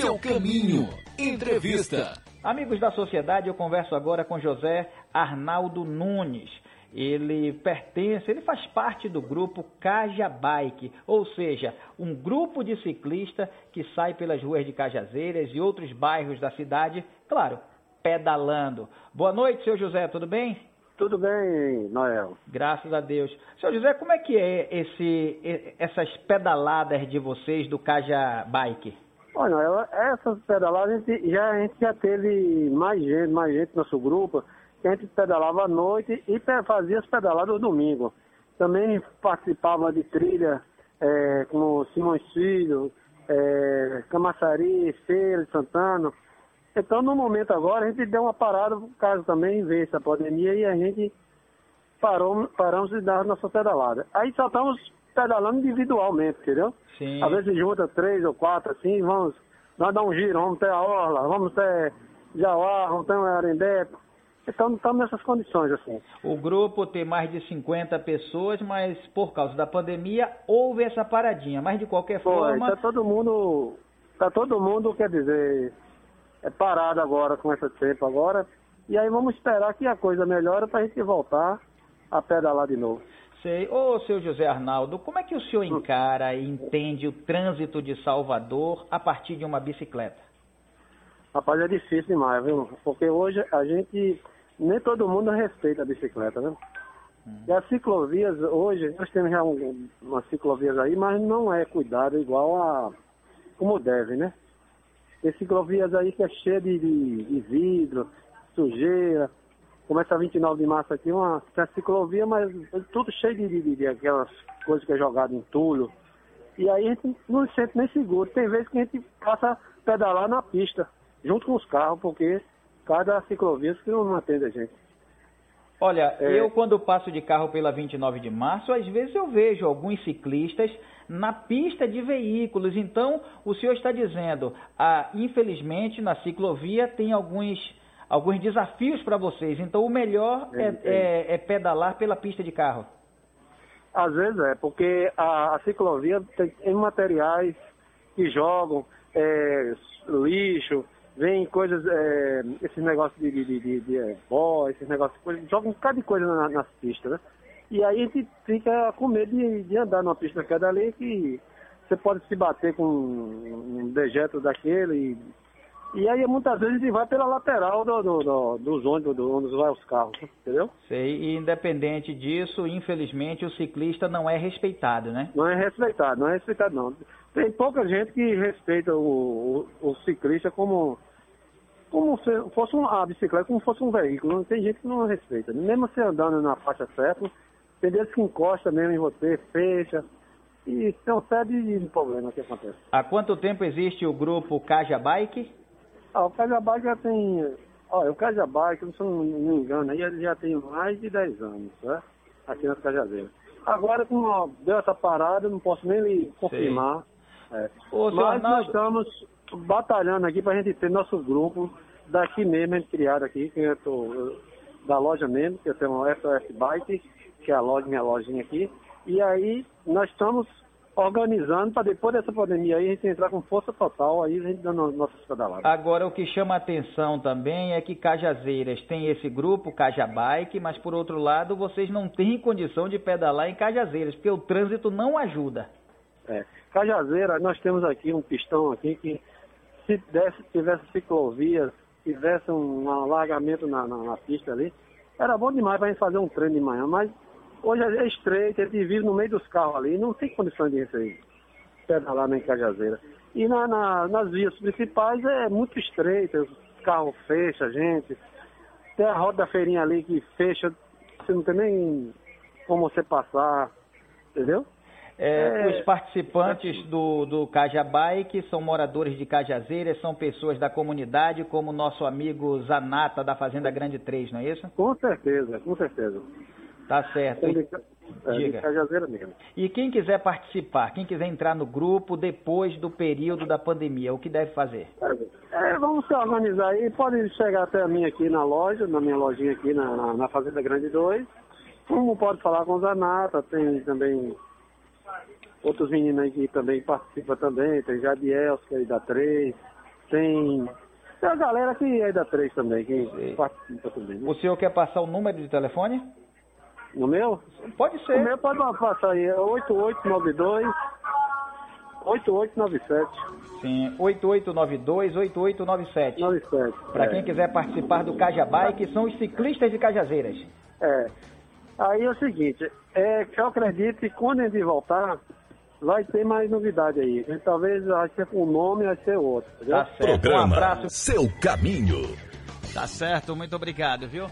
seu caminho. Entrevista. Amigos da sociedade, eu converso agora com José Arnaldo Nunes. Ele pertence, ele faz parte do grupo Caja Bike, ou seja, um grupo de ciclistas que sai pelas ruas de Cajazeiras e outros bairros da cidade, claro, pedalando. Boa noite, seu José, tudo bem? Tudo bem, Noel. Graças a Deus. Seu José, como é que é esse, essas pedaladas de vocês do Caja Bike? Olha, essas pedaladas a gente, já, a gente já teve mais gente, mais gente no nosso grupo, que a gente pedalava à noite e fazia as pedaladas no domingo. Também participava de trilha é, com Simões Filho, é, Camaçari, Feira Santana. Então, no momento agora, a gente deu uma parada por causa também ver essa pandemia e a gente parou, paramos de dar nossa pedalada. Aí só estamos pedalando individualmente, entendeu? Sim. Às vezes junta três ou quatro assim, vamos, nós dar um giro, vamos ter a Orla, vamos ter Jauá, vamos ter uma Arendé. Então estamos nessas condições assim. O grupo tem mais de 50 pessoas, mas por causa da pandemia houve essa paradinha. Mas de qualquer Pô, forma. Tá todo mundo. Tá todo mundo, quer dizer, é parado agora com esse tempo agora. E aí vamos esperar que a coisa melhore para a gente voltar a pedalar de novo. Sei. Ô, seu José Arnaldo, como é que o senhor Hum. encara e entende o trânsito de Salvador a partir de uma bicicleta? Rapaz, é difícil demais, viu? Porque hoje a gente, nem todo mundo respeita a bicicleta, né? E as ciclovias, hoje, nós temos já um, umas ciclovias aí, mas não é cuidado igual a como deve, né? Tem ciclovias aí que é cheia de, de, de vidro, sujeira. Começa a 29 de março aqui, uma, tem a ciclovia, mas tudo cheio de, de, de aquelas coisas que é jogado em entulho. E aí a gente não se sente nem seguro. Tem vezes que a gente passa a pedalar na pista, junto com os carros, porque cada ciclovia que não atende a gente. Olha, É. eu quando passo de carro pela 29 de março, às vezes eu vejo alguns ciclistas na pista de veículos. Então, o senhor está dizendo, ah, infelizmente, na ciclovia tem alguns, alguns desafios para vocês. Então, o melhor é, é- é pedalar pela pista de carro. Às vezes é, porque a, a ciclovia tem, materiais que jogam é, lixo, vem coisas, é, esses negócios de, de, de, de, de é, pó, esses negócios jogam um bocado de coisa na- nas pistas, né? E aí a gente fica com medo de, de andar numa pista daquela ali que você pode se bater com um dejeto daquele. E, e aí muitas vezes gente vai pela lateral do, do, do- dos ônibus, do, onde vai os carros, entendeu? Sei, e independente disso, infelizmente, o ciclista não é respeitado, né? Não é respeitado, não é respeitado não. Tem pouca gente que respeita o, o, o ciclista como, como se fosse um, a bicicleta como fosse um veículo. Tem gente que não respeita. Mesmo você andando na faixa certa, tem vezes que encosta mesmo em você, fecha. E tem uma série de problemas que acontece. Há quanto tempo existe o grupo Caja Bike? Ah, o Cajabá já tem. Olha, o Cajabá, que se eu não me engano, aí ele já tem mais de 10 anos, né? Aqui nas Cajazeiras. Agora, como deu essa parada, não posso nem lhe confirmar. É. Ô, Mas nós Arnaldo- estamos batalhando aqui para a gente ter nosso grupo daqui mesmo, a gente criado aqui, que eu tô, da loja mesmo, que eu tenho uma SOS Bike, que é a loja, minha lojinha aqui. E aí nós estamos organizando para depois dessa pandemia aí a gente entrar com força total, aí a gente dando nossas pedaladas. Agora, o que chama a atenção também é que Cajazeiras tem esse grupo, Caja Bike, mas por outro lado, vocês não têm condição de pedalar em Cajazeiras, porque o trânsito não ajuda. É. Cajazeira, nós temos aqui um pistão aqui que se desse, tivesse ciclovias, tivesse um alargamento na, na, na pista ali, era bom demais para a gente fazer um treino de manhã, mas hoje é estreito, gente vive no meio dos carros ali, não tem condições de receber, pedalar nem Cajazeira. E na, na- nas vias principais é muito estreito, os carros fecham gente, tem a roda da feirinha ali que fecha, você não tem nem como você passar, entendeu? É, É, os participantes do, do Caja Bike são moradores de Cajazeiras, são pessoas da comunidade, como o nosso amigo Zanata, da Fazenda Grande 3, não é isso? Com certeza, com certeza. Tá certo. É, Diga. Cajazeira mesmo. e quem quiser participar, quem quiser entrar no grupo depois do período da pandemia, o que deve fazer? É, vamos se organizar aí. Pode chegar até mim aqui na loja, na minha lojinha aqui na, na, na Fazenda Grande 2. Como pode falar com o Zanata, tem também outros meninos aí que também participam também, tem Jadiel, que é da 3, tem, tem a galera que é da 3 também, que participa também. Né? O senhor quer passar o número de telefone? No meu? Pode ser. O meu pode passar aí, é 8892 8897. Sim, 8892 8897. 97. Para é. quem quiser participar do Cajabá, que são os ciclistas de Cajazeiras. É. Aí é o seguinte, é que eu acredito que quando a gente voltar, vai ter mais novidade aí. E talvez vai ser um nome, vai ser outro. Tá certo. Programa Um abraço. Seu Caminho. Tá certo, muito obrigado, viu?